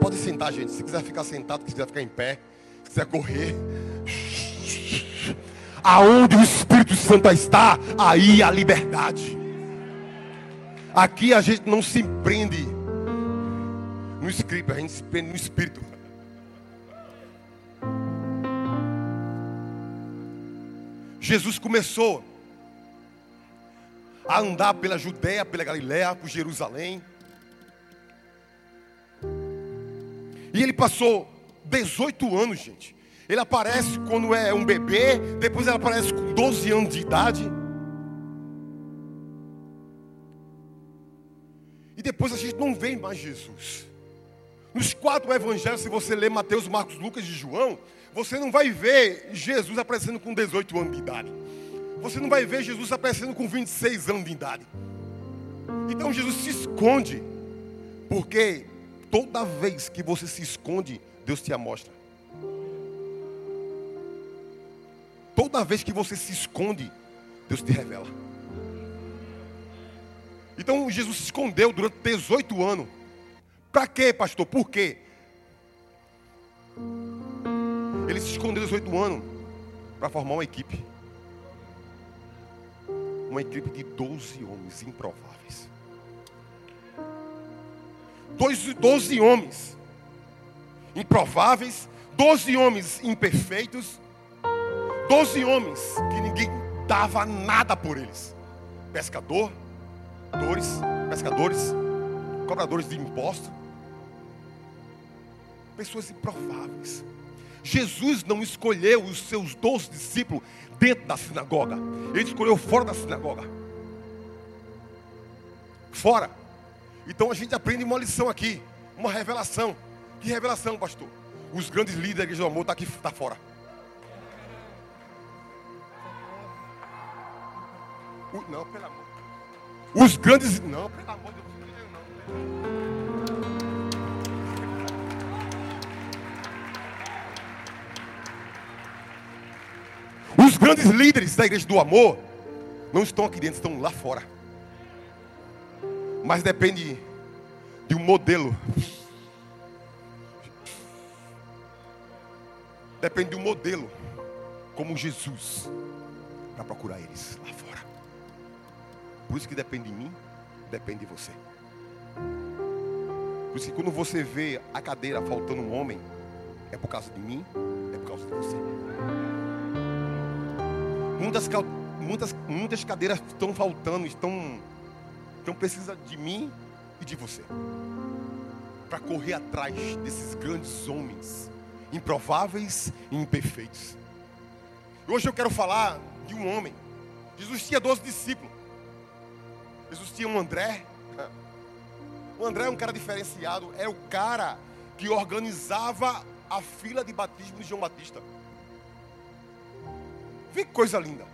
Pode sentar, gente. Se quiser ficar sentado, se quiser ficar em pé, se quiser correr. Aonde o Espírito Santo está, aí a liberdade. Aqui a gente não se prende no script, a gente se prende no Espírito. Jesus começou a andar pela Judéia, pela Galiléia, por Jerusalém. E ele passou 18 anos, gente. Ele aparece quando é um bebê, depois ele aparece com 12 anos de idade. E depois a gente não vê mais Jesus. Nos quatro evangelhos, se você ler Mateus, Marcos, Lucas e João, você não vai ver Jesus aparecendo com 18 anos de idade. Você não vai ver Jesus aparecendo com 26 anos de idade. Então Jesus se esconde. Porque toda vez que você se esconde, Deus te amostra. Toda vez que você se esconde, Deus te revela. Então Jesus se escondeu durante 18 anos. Para quê, pastor? Por quê? Ele se escondeu 18 anos para formar uma equipe. Uma equipe de 12 homens improváveis. 12, 12 homens improváveis, 12 homens imperfeitos, 12 homens que ninguém dava nada por eles. Pescador, dores, pescadores, cobradores de impostos, pessoas improváveis. Jesus não escolheu os seus doze discípulos dentro da sinagoga. Ele escolheu fora da sinagoga. Fora. Então a gente aprende uma lição aqui, uma revelação. Que revelação, pastor? Os grandes líderes da igreja do amor estão tá aqui, está fora. não, pelo amor. Os grandes. Não, pelo amor de Deus. Os grandes líderes da igreja do amor não estão aqui dentro, estão lá fora. Mas depende de um modelo. Depende de um modelo, como Jesus, para procurar eles lá fora. Por isso que depende de mim, depende de você. Por isso que quando você vê a cadeira faltando um homem, é por causa de mim, é por causa de você. Muitas, muitas, muitas cadeiras estão faltando, estão, estão precisando de mim e de você. Para correr atrás desses grandes homens, improváveis e imperfeitos. Hoje eu quero falar de um homem. Jesus tinha 12 discípulos. Jesus tinha um André. O André é um cara diferenciado. É o cara que organizava a fila de batismo de João Batista. Vê que coisa linda.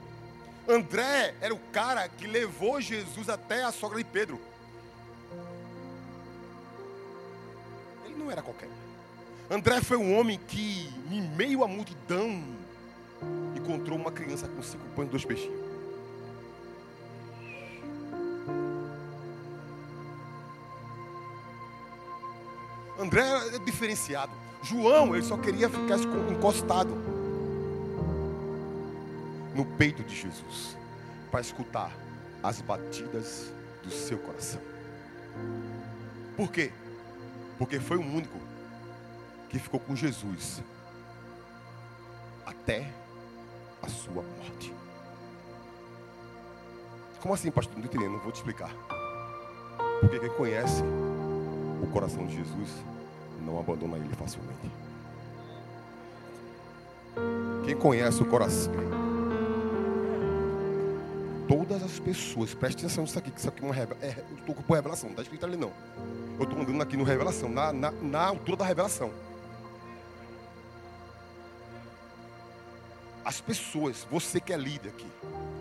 André era o cara que levou Jesus até a sogra de Pedro. Não era qualquer. André foi um homem que, em meio à multidão, encontrou uma criança com cinco pães e dois peixinhos. André é diferenciado. João, ele só queria ficar encostado no peito de Jesus para escutar as batidas do seu coração. Por quê? Porque foi o único que ficou com Jesus até a sua morte. Como assim, pastor? Não entendendo, não vou te explicar. Porque quem conhece o coração de Jesus não abandona ele facilmente. Quem conhece o coração, todas as pessoas, preste atenção nisso aqui, que isso aqui é uma revelação. É, eu estou com revelação, não está escrito ali não. Eu estou andando aqui no revelação, na, na, na altura da revelação. As pessoas, você que é líder aqui,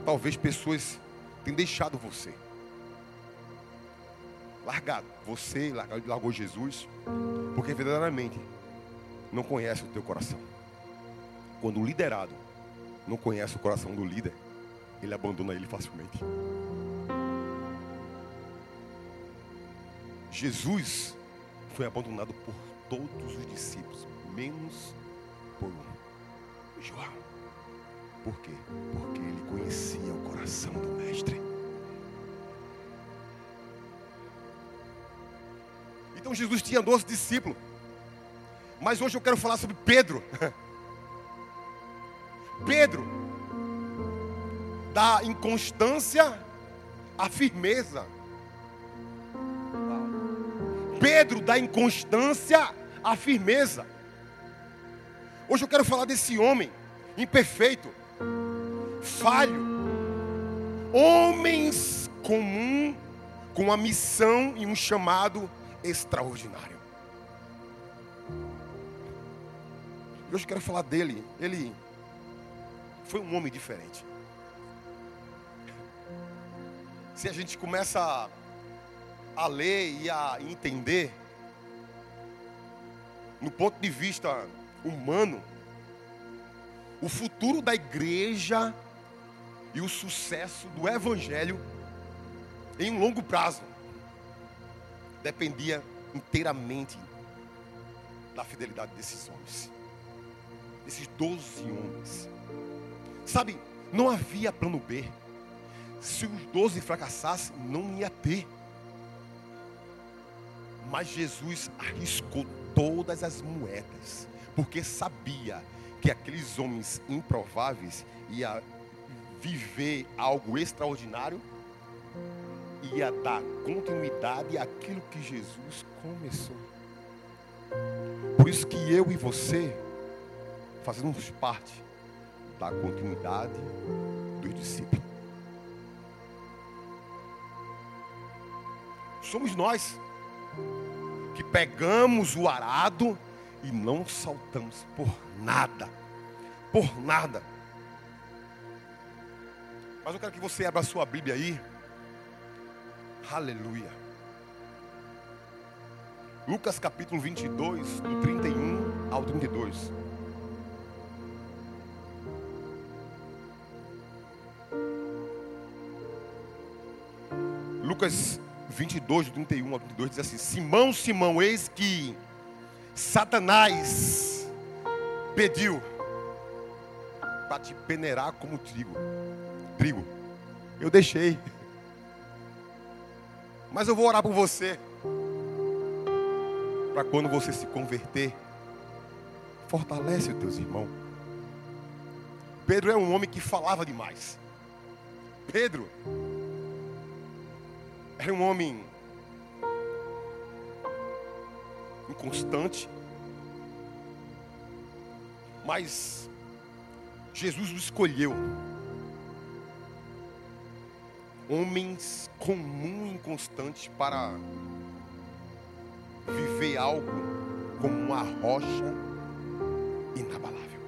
talvez pessoas tenham deixado você. Largado. Você largou Jesus, porque verdadeiramente não conhece o teu coração. Quando o liderado não conhece o coração do líder, ele abandona ele facilmente. Jesus foi abandonado por todos os discípulos, menos por um. João. Por quê? Porque ele conhecia o coração do Mestre. Então Jesus tinha 12 discípulos. Mas hoje eu quero falar sobre Pedro. Pedro, da inconstância à firmeza. Pedro, da inconstância à firmeza. Hoje eu quero falar desse homem imperfeito, falho, homens comum com uma missão e um chamado extraordinário. Hoje eu quero falar dele. Ele foi um homem diferente. Se a gente começa a ler e a entender, no ponto de vista humano, o futuro da igreja e o sucesso do evangelho em um longo prazo dependia inteiramente da fidelidade desses homens. Desses doze homens. Sabe, não havia plano B. Se os doze fracassassem, não ia ter. Mas Jesus arriscou todas as moedas, porque sabia que aqueles homens improváveis iam viver algo extraordinário, ia dar continuidade àquilo que Jesus começou. Por isso que eu e você fazemos parte da continuidade dos discípulos. Somos nós que pegamos o arado e não saltamos por nada. Por nada. Mas eu quero que você abra a sua Bíblia aí. Aleluia. Lucas capítulo 22, do 31 ao 32. Lucas 22, do 31 ao 32 diz assim: Simão, Simão, eis que Satanás pediu para te peneirar como trigo. Trigo. Eu deixei. Mas eu vou orar por você. Para quando você se converter, fortalece os teus irmãos. Pedro é um homem que falava demais. Pedro era um homem inconstante. Mas Jesus o escolheu. Homens comum e inconstantes para viver algo como uma rocha inabalável.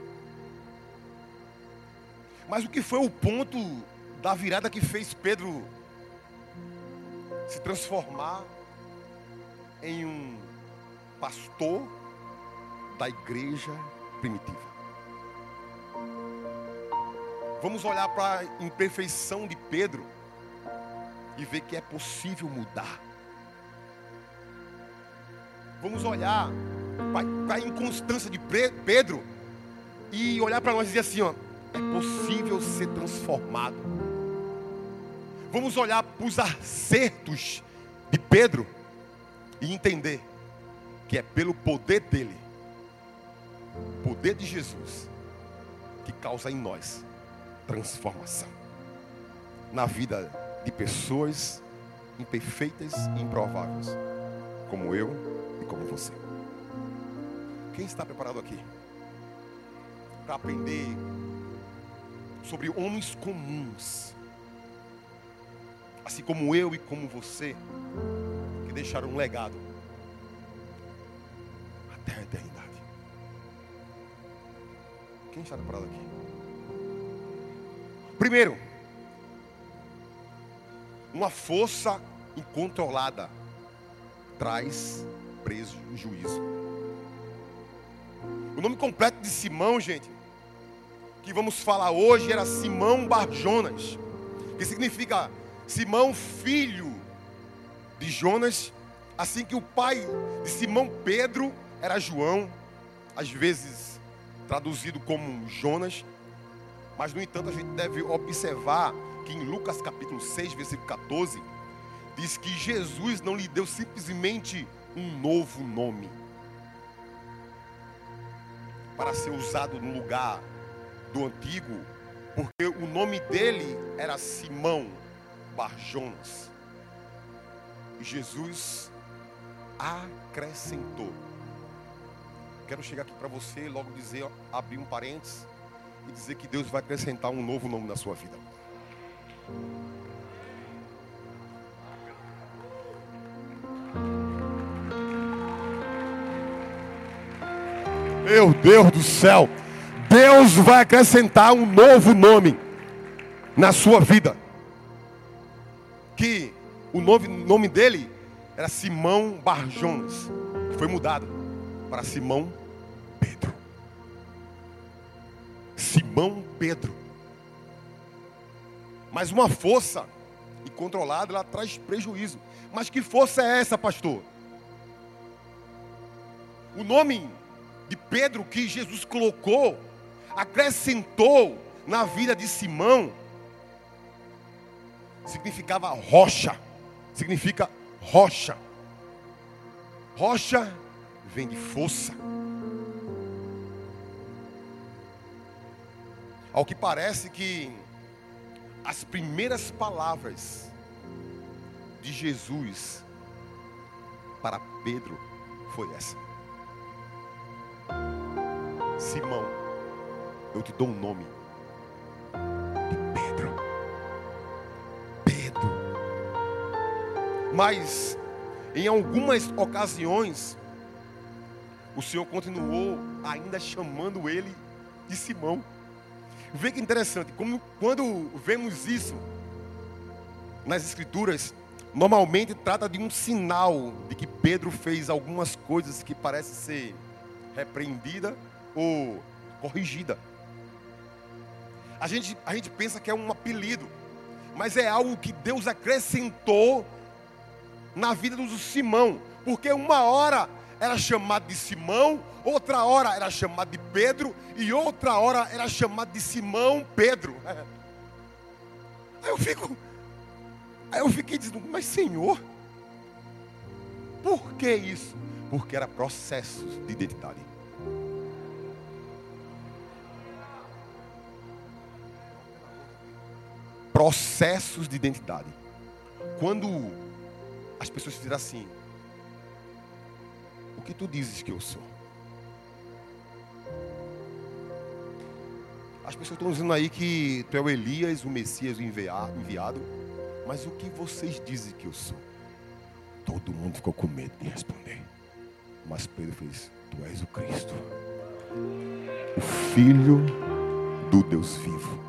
Mas o que foi o ponto da virada que fez Pedro se transformar em um pastor da igreja primitiva. Vamos olhar para a imperfeição de Pedro e ver que é possível mudar. Vamos olhar para a inconstância de Pedro e olhar para nós e dizer assim: ó, é possível ser transformado. Vamos olhar para os acertos de Pedro e entender que é pelo poder dele, poder de Jesus, que causa em nós transformação na vida de pessoas imperfeitas e improváveis, como eu e como você. Quem está preparado aqui para aprender sobre homens comuns, assim como eu e como você, que deixaram um legado até a eternidade? Quem está preparado aqui? Primeiro, uma força incontrolada traz prejuízo. O nome completo de Simão, gente, que vamos falar hoje era Simão Barjonas, que significa Simão filho de Jonas, assim que o pai de Simão Pedro era João, às vezes traduzido como Jonas, mas no entanto a gente deve observar que em Lucas capítulo 6, versículo 14, diz que Jesus não lhe deu simplesmente um novo nome para ser usado no lugar do antigo, porque o nome dele era Simão Barjonas. E Jesus acrescentou. Quero chegar aqui para você logo dizer, abrir um parênteses e dizer que Deus vai acrescentar um novo nome na sua vida. Meu Deus do céu, Deus vai acrescentar um novo nome na sua vida. Que o nome, nome dele era Simão Barjonas, foi mudado para Simão Pedro. Simão Pedro. Mas uma força incontrolada, ela traz prejuízo. Mas que força é essa, pastor? O nome de Pedro que Jesus colocou, acrescentou na vida de Simão, significava rocha, significa rocha. Rocha vem de força. Ao que parece que as primeiras palavras de Jesus para Pedro foi essa. Simão, eu te dou um nome Mas em algumas ocasiões o Senhor continuou ainda chamando ele de Simão. Vê que interessante, como quando vemos isso nas escrituras, normalmente trata de um sinal de que Pedro fez algumas coisas que parecem ser repreendida ou corrigida. A gente, a gente pensa que é um apelido, mas é algo que Deus acrescentou na vida do Simão, porque uma hora era chamado de Simão, outra hora era chamado de Pedro, e outra hora era chamado de Simão Pedro. Aí eu fico, aí eu fiquei dizendo, mas Senhor, por que isso? Porque era processos de identidade. processos de identidade. Quando as pessoas dizem assim, o que tu dizes que eu sou? As pessoas estão dizendo aí que tu é o Elias, o Messias, o enviado. Mas o que vocês dizem que eu sou? Todo mundo ficou com medo de responder. Mas Pedro fez: Tu és o Cristo, o Filho do Deus vivo.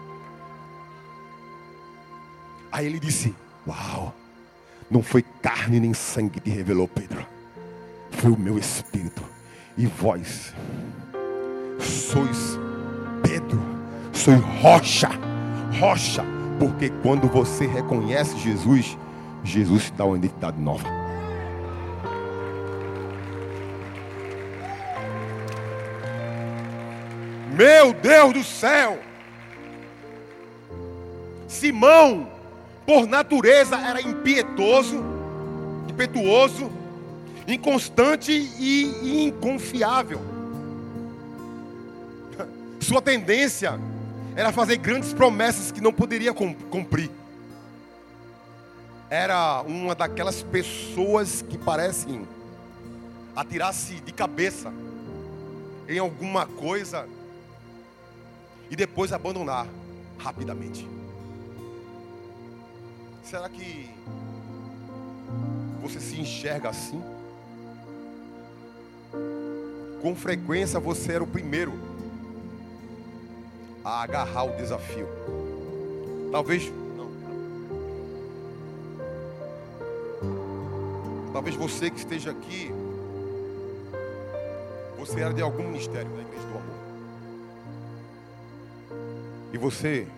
Aí ele disse: Uau, não foi carne nem sangue que revelou, Pedro, foi o meu espírito. E vós sois Pedro, sois rocha, rocha, porque quando você reconhece Jesus, Jesus te dá uma identidade nova. Meu Deus do céu! Simão por natureza era impietoso, impetuoso, inconstante e inconfiável. Sua tendência era fazer grandes promessas que não poderia cumprir. Era uma daquelas pessoas que parecem atirar-se de cabeça em alguma coisa e depois abandonar rapidamente. Será que você se enxerga assim? Com frequência você era o primeiro a agarrar o desafio. Talvez não. Talvez você que esteja aqui, você era de algum ministério da Igreja do Amor. E você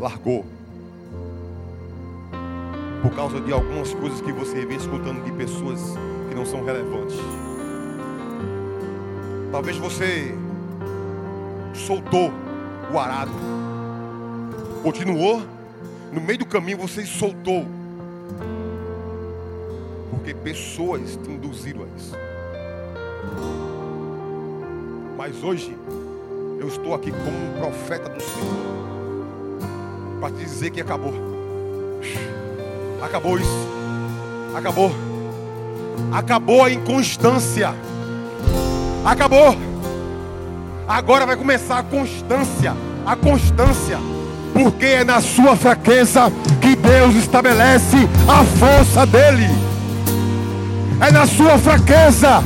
largou por causa de algumas coisas que você vem escutando de pessoas que não são relevantes. Talvez você soltou o arado, continuou, no meio do caminho você soltou, porque pessoas te induziram a isso. Mas hoje, eu estou aqui como um profeta do Senhor, para te dizer que acabou. Acabou isso. Acabou. Acabou a inconstância. Acabou. Agora vai começar a constância. A constância. Porque é na sua fraqueza que Deus estabelece a força dele. É na sua fraqueza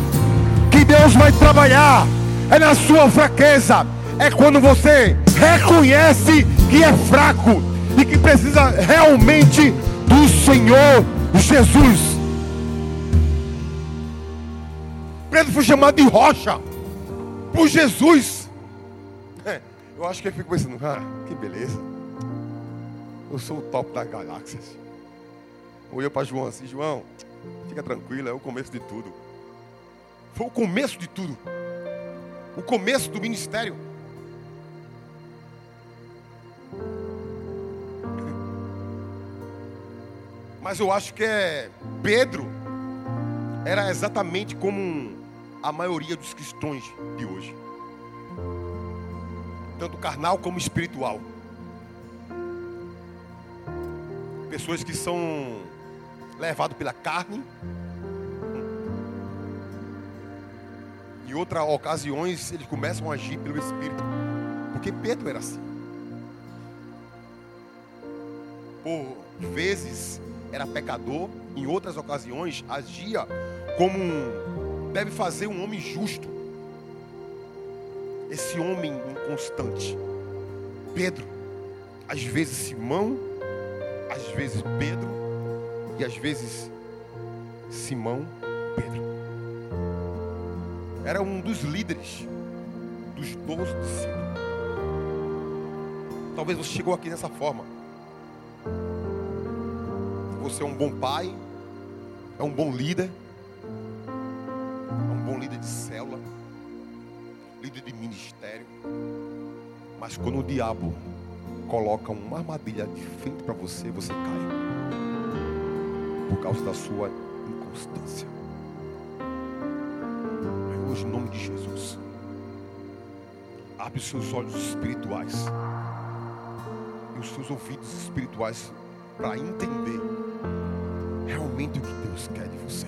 que Deus vai trabalhar. É na sua fraqueza. É quando você reconhece que é fraco e que precisa realmente do Senhor Jesus. Pedro foi chamado de rocha por Jesus. É, eu acho que ele ficou pensando, ah, que beleza. Eu sou o top das galáxias. Olhou para João assim, João, fica tranquilo, é o começo de tudo. Foi o começo de tudo. O começo do ministério. Mas eu acho que é Pedro era exatamente como a maioria dos cristãos de hoje. Tanto carnal como espiritual. Pessoas que são levados pela carne. Em outras ocasiões eles começam a agir pelo Espírito. Porque Pedro era assim. Por vezes era pecador, em outras ocasiões agia como um, deve fazer um homem justo. Esse homem inconstante. Pedro, às vezes Simão, às vezes Pedro e às vezes Simão, Pedro. Era um dos líderes dos doze discípulos. Talvez você chegou aqui dessa forma é um bom pai, é um bom líder, é um bom líder de célula, líder de ministério. Mas quando o diabo coloca uma armadilha de frente para você, você cai. Por causa da sua inconstância. Mas hoje, em nome de Jesus, abre os seus olhos espirituais e os seus ouvidos espirituais para entender realmente o que Deus quer de você.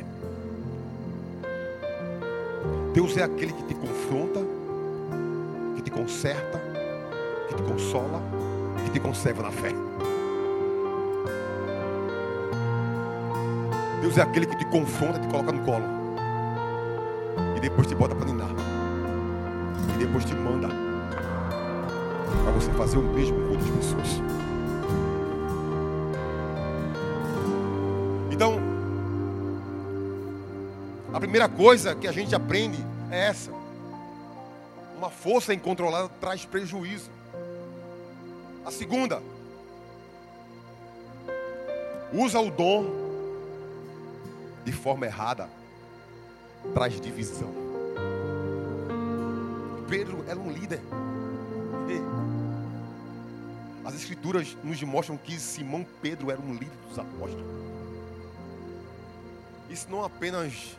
Deus é aquele que te confronta, que te conserta, que te consola, que te conserva na fé. Deus é aquele que te confronta, te coloca no colo. E depois te bota para ninar. E depois te manda para você fazer o mesmo com outras pessoas. Primeira coisa que a gente aprende é essa. Uma força incontrolada traz prejuízo. A segunda, usa o dom de forma errada, traz divisão. Pedro era um líder. As escrituras nos mostram que Simão Pedro era um líder dos apóstolos. Isso não apenas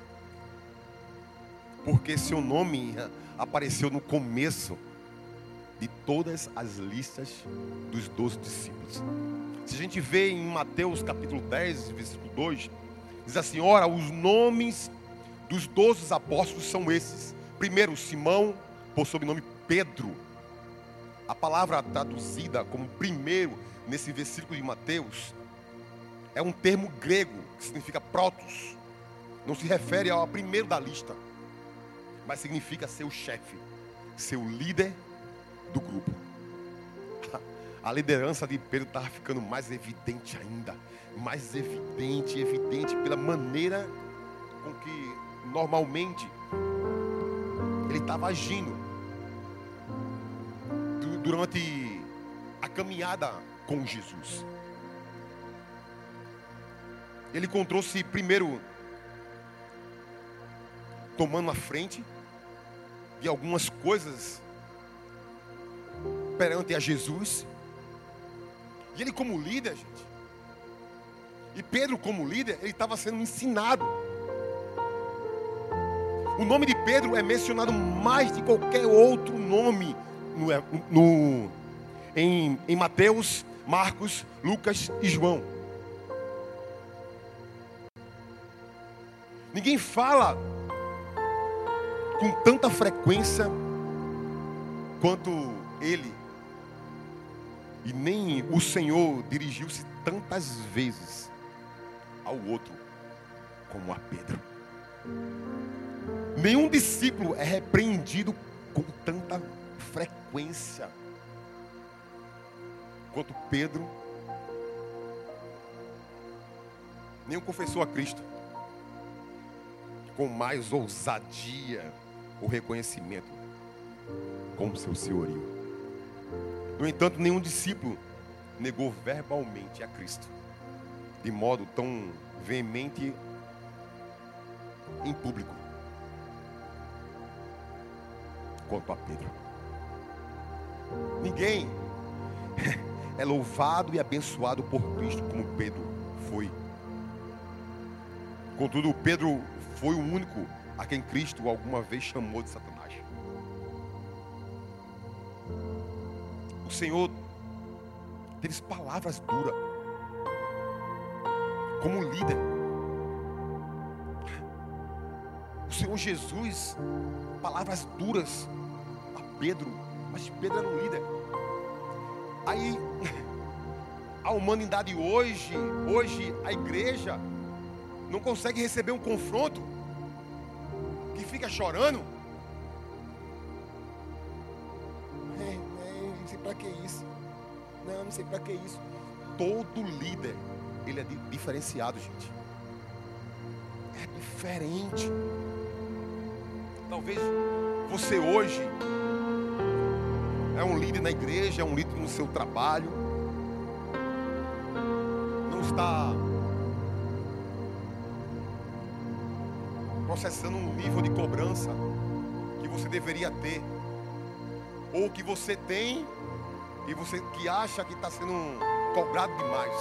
porque seu nome apareceu no começo de todas as listas dos doze discípulos. Se a gente vê em Mateus capítulo 10, versículo 2, diz assim: Ora, os nomes dos doze apóstolos são esses. Primeiro, Simão, por sobrenome Pedro. A palavra traduzida como primeiro nesse versículo de Mateus é um termo grego que significa protos, não se refere ao primeiro da lista, mas significa ser o chefe, ser o líder do grupo. A liderança de Pedro estava ficando mais evidente ainda, mais evidente, evidente pela maneira com que normalmente ele estava agindo durante a caminhada com Jesus. Ele encontrou-se primeiro tomando a frente, de algumas coisas perante a Jesus. E ele como líder, gente. E Pedro como líder, ele estava sendo ensinado. O nome de Pedro é mencionado mais de qualquer outro nome no, no, em, em Mateus, Marcos, Lucas e João. Ninguém fala com tanta frequência quanto ele. E nem o Senhor dirigiu-se tantas vezes ao outro como a Pedro. Nenhum discípulo é repreendido com tanta frequência quanto Pedro. Nenhum confessou a Cristo com mais ousadia o reconhecimento como seu senhorio. No entanto, nenhum discípulo negou verbalmente a Cristo de modo tão veemente em público quanto a Pedro. Ninguém é louvado e abençoado por Cristo como Pedro foi. Contudo, Pedro foi o único a quem Cristo alguma vez chamou de Satanás. O Senhor teve palavras duras como líder. O Senhor Jesus, palavras duras a Pedro, mas Pedro era um líder. Aí, a humanidade hoje, hoje a igreja, não consegue receber um confronto, que fica chorando. É, é, não sei para que isso. Não, não sei para que isso. Todo líder, ele é diferenciado, gente. É diferente. Talvez você hoje é um líder na igreja, é um líder no seu trabalho. Não está processando um nível de cobrança que você deveria ter, ou que você tem e você que acha que está sendo cobrado demais.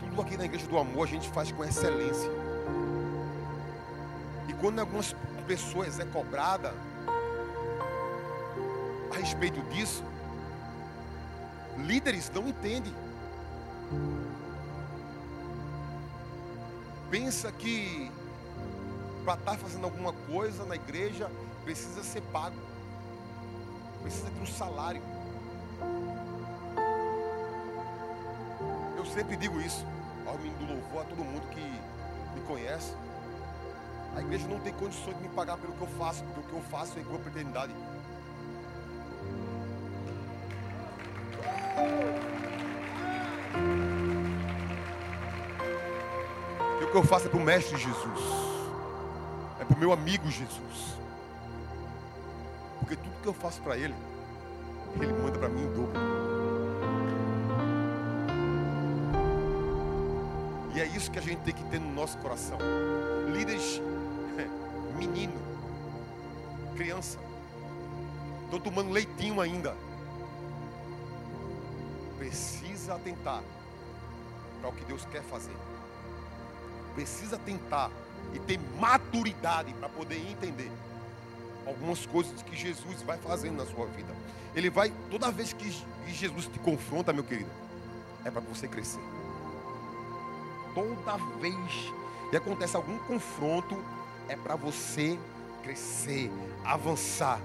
Tudo aqui na igreja do amor a gente faz com excelência. E quando algumas pessoas é cobrada a respeito disso, líderes não entendem. Pensa que para estar tá fazendo alguma coisa na igreja precisa ser pago, precisa ter um salário. Eu sempre digo isso ao menino do louvor, a todo mundo que me conhece. A igreja não tem condições de me pagar pelo que eu faço, porque o que eu faço é igual a eternidade. Eu faço é para o Mestre Jesus, é para o meu amigo Jesus, porque tudo que eu faço para Ele, Ele manda para mim em dobro. E é isso que a gente tem que ter no nosso coração. Líderes, menino, criança, estão tomando leitinho ainda. Precisa atentar para o que Deus quer fazer precisa tentar e ter maturidade para poder entender algumas coisas que Jesus vai fazendo na sua vida. Ele vai, toda vez que Jesus te confronta, meu querido, é para você crescer. Toda vez que acontece algum confronto, é para você crescer, avançar.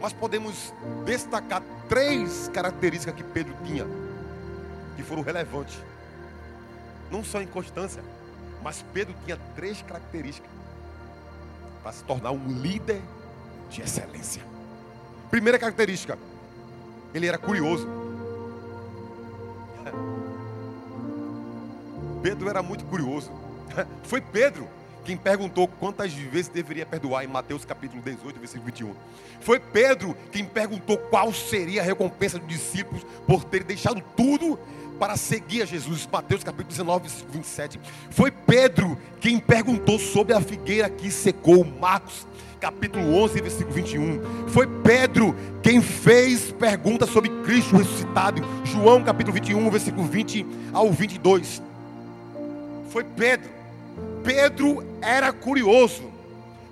Mas podemos destacar três características que Pedro tinha, que foram relevantes. Não só em constância, mas Pedro tinha três características para se tornar um líder de excelência. Primeira característica, ele era curioso. Pedro era muito curioso. Foi Pedro quem perguntou quantas vezes deveria perdoar em Mateus capítulo 18, versículo 21. Foi Pedro quem perguntou qual seria a recompensa dos discípulos por terem deixado tudo para seguir a Jesus. Mateus capítulo 19, versículo 27. Foi Pedro quem perguntou sobre a figueira que secou. Marcos capítulo 11, versículo 21. Foi Pedro quem fez perguntas sobre Cristo ressuscitado. João capítulo 21, versículo 20 ao 22. Foi Pedro. Pedro era curioso.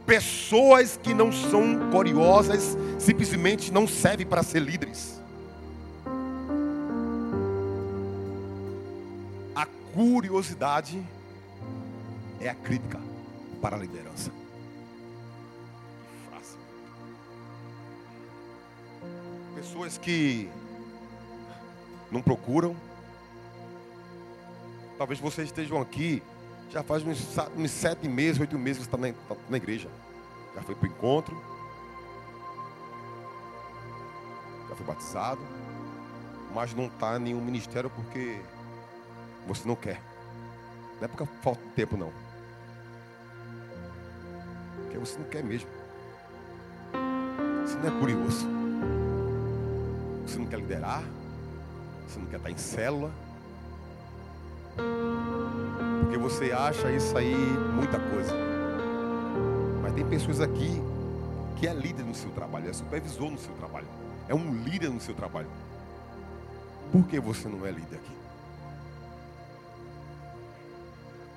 Pessoas que não são curiosas simplesmente não servem para ser líderes. A curiosidade é a crítica para a liderança. Que. Pessoas que não procuram. Talvez vocês estejam aqui já faz uns, uns sete meses, oito meses que está na, tá na igreja. Já foi para o encontro. Já foi batizado. Mas não está em nenhum ministério porque você não quer. Não é porque falta tempo, não. Porque você não quer mesmo. Você não é curioso. Você não quer liderar. Você não quer estar em célula porque você acha isso aí muita coisa. Mas tem pessoas aqui que é líder no seu trabalho, é supervisor no seu trabalho, é um líder no seu trabalho. Por que você não é líder aqui?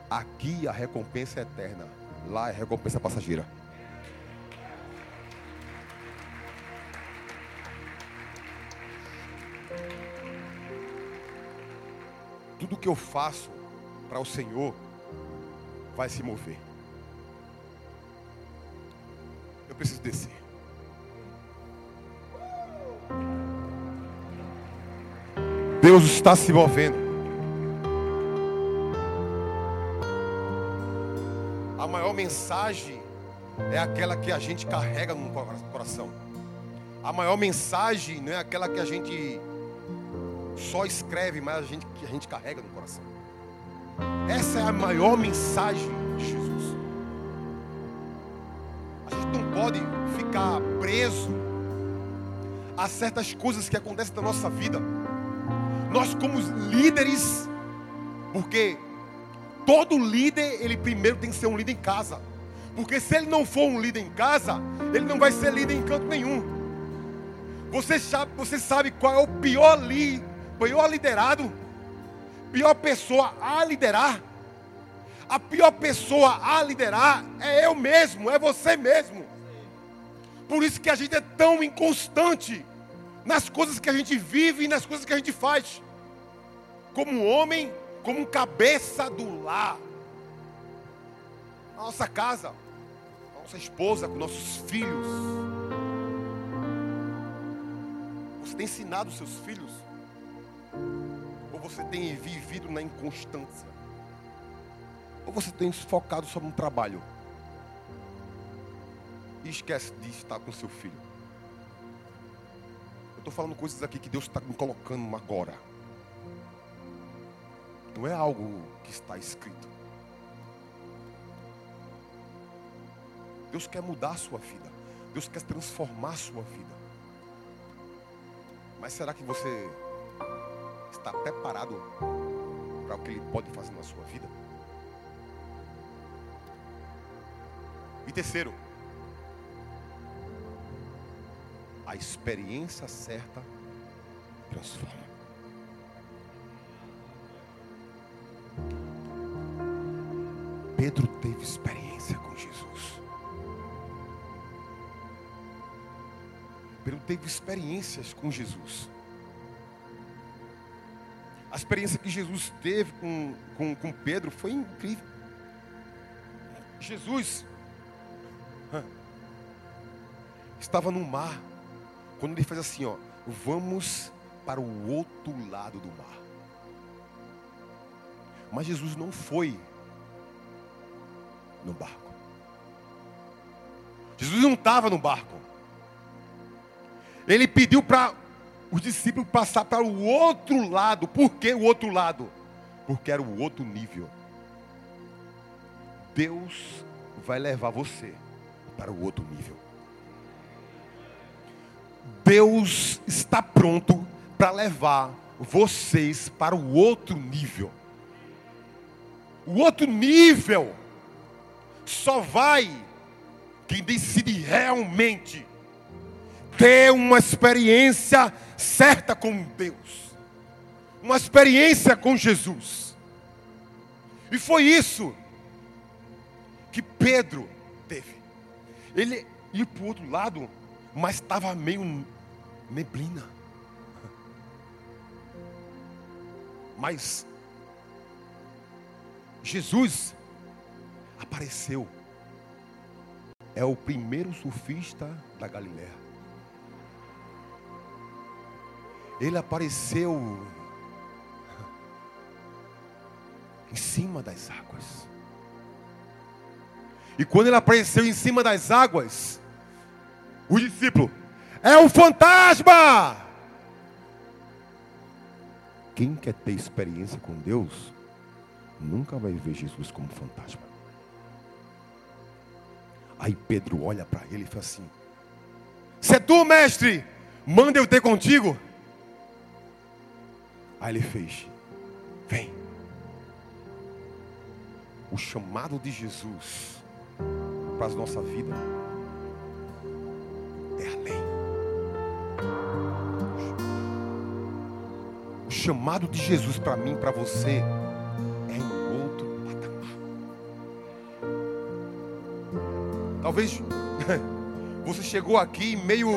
Aqui a recompensa é eterna, lá é recompensa passageira. Tudo que eu faço para o Senhor vai se mover. Eu preciso descer. Deus está se movendo. A maior mensagem é aquela que a gente carrega no coração. A maior mensagem não é aquela que a gente só escreve, mas a gente, que a gente carrega no coração. Essa é a maior mensagem de Jesus. A gente não pode ficar preso a certas coisas que acontecem na nossa vida. Nós como líderes, porque todo líder, ele primeiro tem que ser um líder em casa. Porque se ele não for um líder em casa, ele não vai ser líder em canto nenhum. Você sabe, você sabe qual é o pior, li, pior liderado? Pior pessoa a liderar, a pior pessoa a liderar é eu mesmo, é você mesmo. Por isso que a gente é tão inconstante nas coisas que a gente vive e nas coisas que a gente faz. Como homem, como cabeça do lar. Na nossa casa, a nossa esposa, com nossos filhos. Você tem ensinado os seus filhos você tem vivido na inconstância? Ou você tem focado só no trabalho? E esquece de estar com seu filho. Eu estou falando coisas aqui que Deus está me colocando agora. Não é algo que está escrito. Deus quer mudar a sua vida. Deus quer transformar a sua vida. Mas será que você está preparado para o que Ele pode fazer na sua vida? E terceiro, a experiência certa transforma. Pedro teve experiência com Jesus. Pedro teve experiências com Jesus. Experiência que Jesus teve com, com, com Pedro foi incrível. Jesus estava no mar, quando ele fez assim, ó, vamos para o outro lado do mar. Mas Jesus não foi no barco. Jesus não estava no barco. Ele pediu para os discípulos passar para o outro lado. Por que o outro lado? Porque era o outro nível. Deus vai levar você para o outro nível. Deus está pronto para levar vocês para o outro nível. O outro nível só vai quem decide realmente ter uma experiência certa com Deus, uma experiência com Jesus. E foi isso que Pedro teve. Ele ia para o outro lado, mas estava meio neblina. Mas Jesus apareceu. É o primeiro surfista da Galiléia. Ele apareceu em cima das águas. E quando ele apareceu em cima das águas, o discípulo, é um fantasma! Quem quer ter experiência com Deus, nunca vai ver Jesus como fantasma. Aí Pedro olha para ele e fala assim: Se é tu, mestre, manda eu ter contigo. Aí ele fez: Vem. O chamado de Jesus para a nossa vida é além. O chamado de Jesus para mim, para você, é em outro patamar. Talvez você chegou aqui meio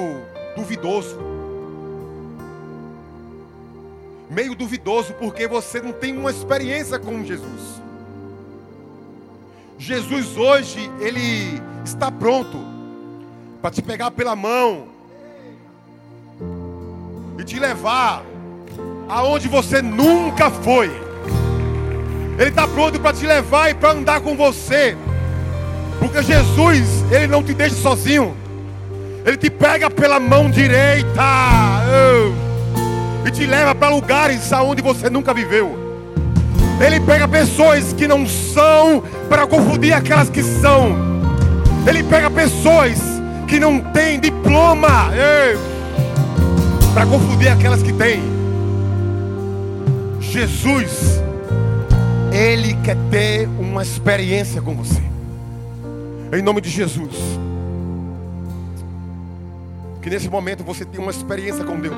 duvidoso. Meio duvidoso porque você não tem uma experiência com Jesus. Jesus hoje, Ele está pronto para te pegar pela mão e te levar aonde você nunca foi. Ele está pronto para te levar e para andar com você, porque Jesus, Ele não te deixa sozinho, Ele te pega pela mão direita oh, e te leva para lugares aonde você nunca viveu. Ele pega pessoas que não são para confundir aquelas que são. Ele pega pessoas que não têm diploma para confundir aquelas que têm. Jesus, Ele quer ter uma experiência com você. Em nome de Jesus. Que nesse momento você tenha uma experiência com Deus.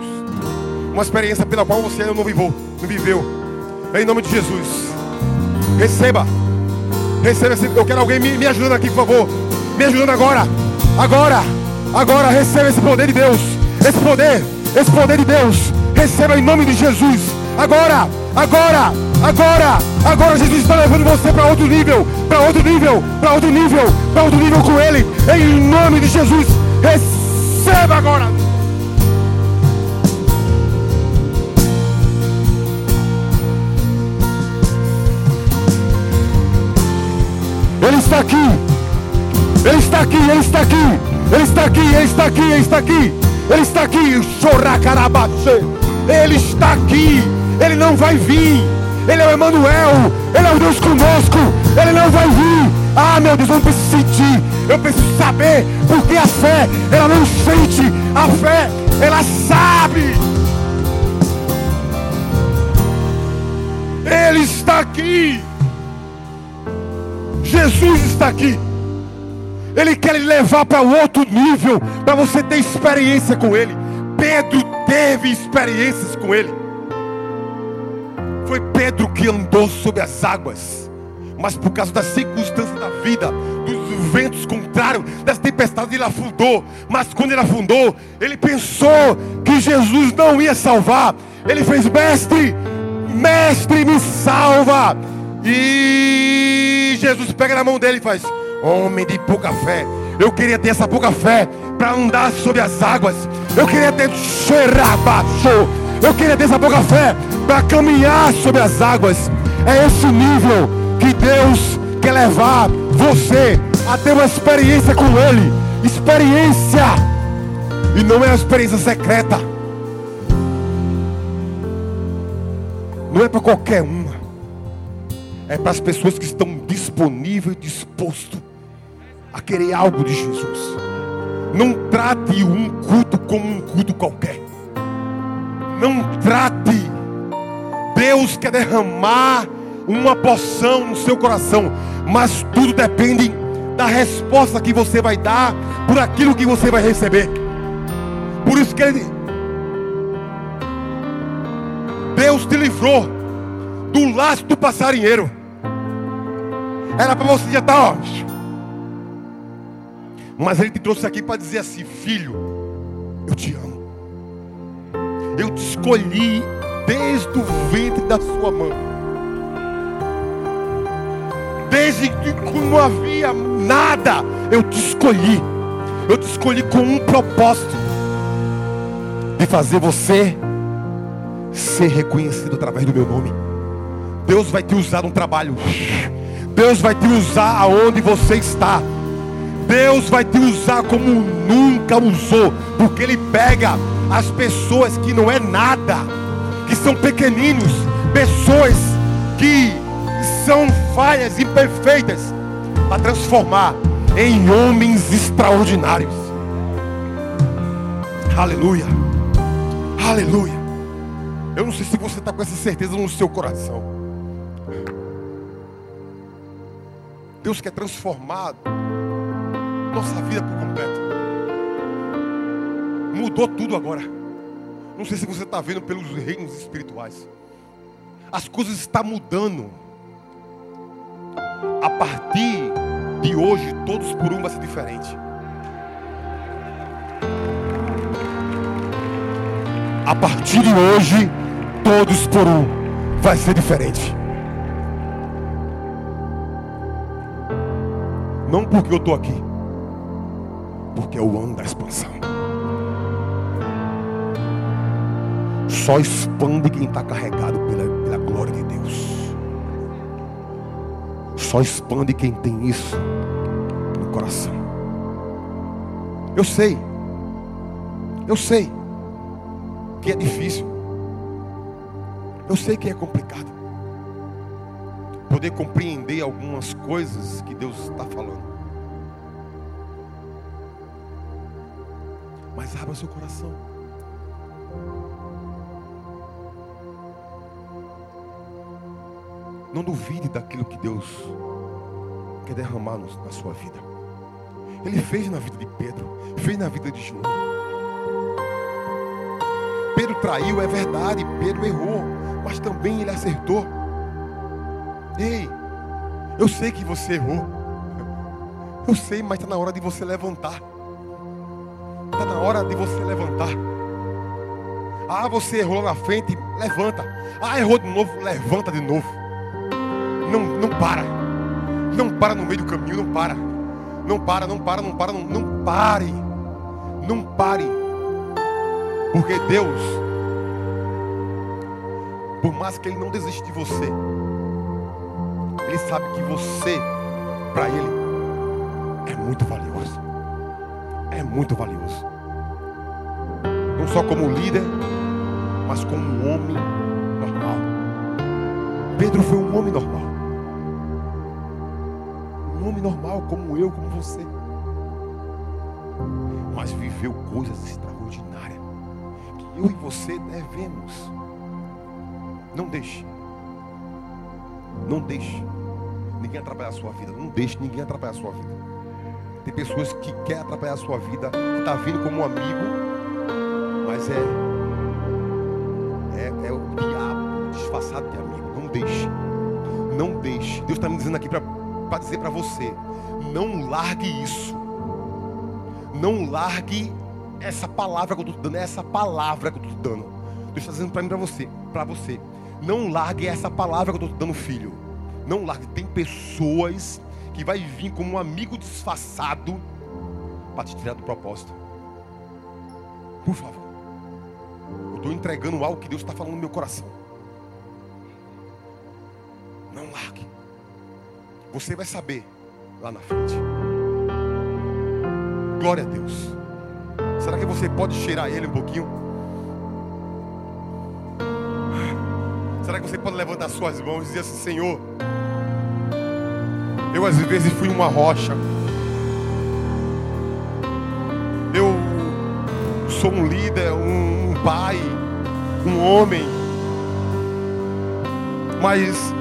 Uma experiência pela qual você ainda não viveu. Não viveu em nome de Jesus. Receba. Receba esse. Eu quero alguém me, me ajudando aqui, por favor. Me ajudando agora. Agora. Agora receba esse poder de Deus. Esse poder. Esse poder de Deus. Receba em nome de Jesus. Agora. Agora. Agora. Agora Jesus está levando você para outro nível. Para outro nível. Para outro nível. Para outro nível com Ele. Em nome de Jesus. Receba agora. Está aqui. Ele está aqui, ele está aqui. Ele está aqui, ele está aqui, ele está aqui. Ele está aqui. Choracarabache. Ele está aqui. Ele não vai vir. Ele é o Emanuel. Ele é o Deus conosco. Ele não vai vir. Ah, meu Deus, eu não preciso sentir. Eu preciso saber. Porque a fé, ela não sente. A fé, ela sabe. Ele está aqui. Jesus está aqui. Ele quer lhe levar para outro nível, para você ter experiência com Ele. Pedro teve experiências com Ele. Foi Pedro que andou sobre as águas, mas por causa das circunstâncias da vida, dos ventos contrários, das tempestades, ele afundou. Mas quando ele afundou, ele pensou que Jesus não ia salvar. Ele fez, mestre, mestre, me salva. E Jesus pega na mão dele e faz: Homem de pouca fé. Eu queria ter essa pouca fé para andar sobre as águas. Eu queria ter xerabaço. Eu queria ter essa pouca fé para caminhar sobre as águas. É esse nível que Deus quer levar você a ter uma experiência com Ele. Experiência. E não é uma experiência secreta. Não é para qualquer uma é para as pessoas que estão disponíveis e dispostos a querer algo de Jesus. Não trate um culto como um culto qualquer. Não trate. Deus quer derramar uma poção no seu coração, mas tudo depende da resposta que você vai dar por aquilo que você vai receber. Por isso que ele Deus te livrou do laço do passarinheiro. Era para você já estar, tá, ó. Mas ele te trouxe aqui para dizer assim: Filho, eu te amo. Eu te escolhi desde o ventre da sua mãe. Desde que não havia nada, eu te escolhi. Eu te escolhi com um propósito de fazer você ser reconhecido através do meu nome. Deus vai te usar no trabalho. Deus vai te usar aonde você está. Deus vai te usar como nunca usou, porque Ele pega as pessoas que não é nada, que são pequeninos, pessoas que são falhas, imperfeitas, para transformar em homens extraordinários. Aleluia, aleluia. Eu não sei se você está com essa certeza no seu coração. Deus quer transformar nossa vida por completo. Mudou tudo agora. Não sei se você está vendo pelos reinos espirituais. As coisas estão mudando. A partir de hoje, todos por um vai ser diferente. A partir de hoje, todos por um vai ser diferente. Não porque eu estou aqui, porque é o ano da expansão. Só expande quem está carregado pela, pela glória de Deus. Só expande quem tem isso no coração. Eu sei, eu sei que é difícil. Eu sei que é complicado. Poder compreender algumas coisas que Deus está falando. Mas abra seu coração. Não duvide daquilo que Deus quer derramar na sua vida. Ele fez na vida de Pedro, fez na vida de João. Pedro traiu, é verdade, Pedro errou, mas também ele acertou. Ei, eu sei que você errou. Eu sei, mas está na hora de você levantar. Está na hora de você levantar. Ah, você errou na frente, levanta. Ah, errou de novo, levanta de novo. Não, não para. Não para no meio do caminho, não para. Não para, não para, não para, não, não pare. Não pare. Porque Deus por mais que ele não desista de você, ele sabe que você, para ele, é muito valioso. É muito valioso. Não só como líder, mas como um homem normal. Pedro foi um homem normal. Um homem normal como eu, como você. Mas viveu coisas extraordinárias que eu e você devemos não deixe. Não deixe ninguém atrapalhar a sua vida. Não deixe ninguém atrapalhar a sua vida. Tem pessoas que querem atrapalhar a sua vida, que está vindo como um amigo, mas é, é, é o diabo disfarçado de amigo. Não deixe. Não deixe. Deus está me dizendo aqui para dizer para você: não largue isso. Não largue essa palavra que eu estou dando, é essa palavra que eu estou dando. Deus está dizendo para mim, para você, para você. Não largue essa palavra que eu estou dando, filho. Não largue. Tem pessoas que vai vir como um amigo disfarçado para te tirar do propósito. Por favor. Eu estou entregando algo que Deus está falando no meu coração. Não largue. Você vai saber lá na frente. Glória a Deus. Será que você pode cheirar ele um pouquinho? Será que você pode levantar suas mãos e dizer assim, Senhor? Eu às vezes fui uma rocha. Eu sou um líder, um, um pai, um homem. Mas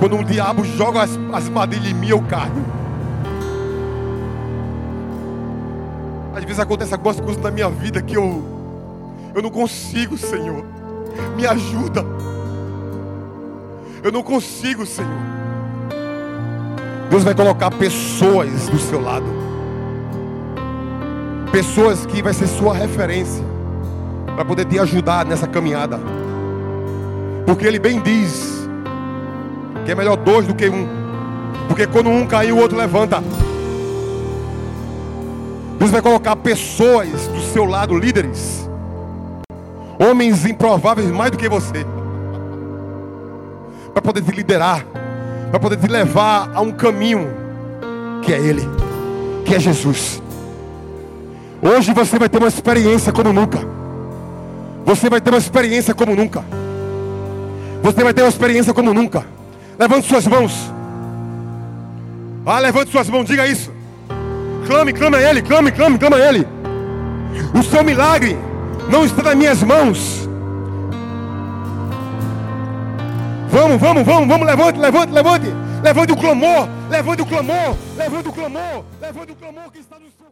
quando o um diabo joga as, as madilhas em mim, eu caio. Às vezes acontece algumas coisas na minha vida que eu, eu não consigo, Senhor. Me ajuda. Eu não consigo, Senhor. Deus vai colocar pessoas do seu lado. Pessoas que vai ser sua referência para poder te ajudar nessa caminhada. Porque ele bem diz que é melhor dois do que um. Porque quando um cair, o outro levanta. Deus vai colocar pessoas do seu lado, líderes. Homens improváveis mais do que você. Para poder te liderar. Para poder te levar a um caminho que é Ele. Que é Jesus. Hoje você vai ter uma experiência como nunca. Você vai ter uma experiência como nunca. Você vai ter uma experiência como nunca. Levante suas mãos. Ah, levante suas mãos, diga isso. Clame, clame a Ele, clame, clame, clame a Ele. O seu milagre não está nas minhas mãos. Vamos, vamos, vamos, vamos, levante, levante, levante. Levante o clamor, levante o clamor, levante o clamor, levante o clamor que está no.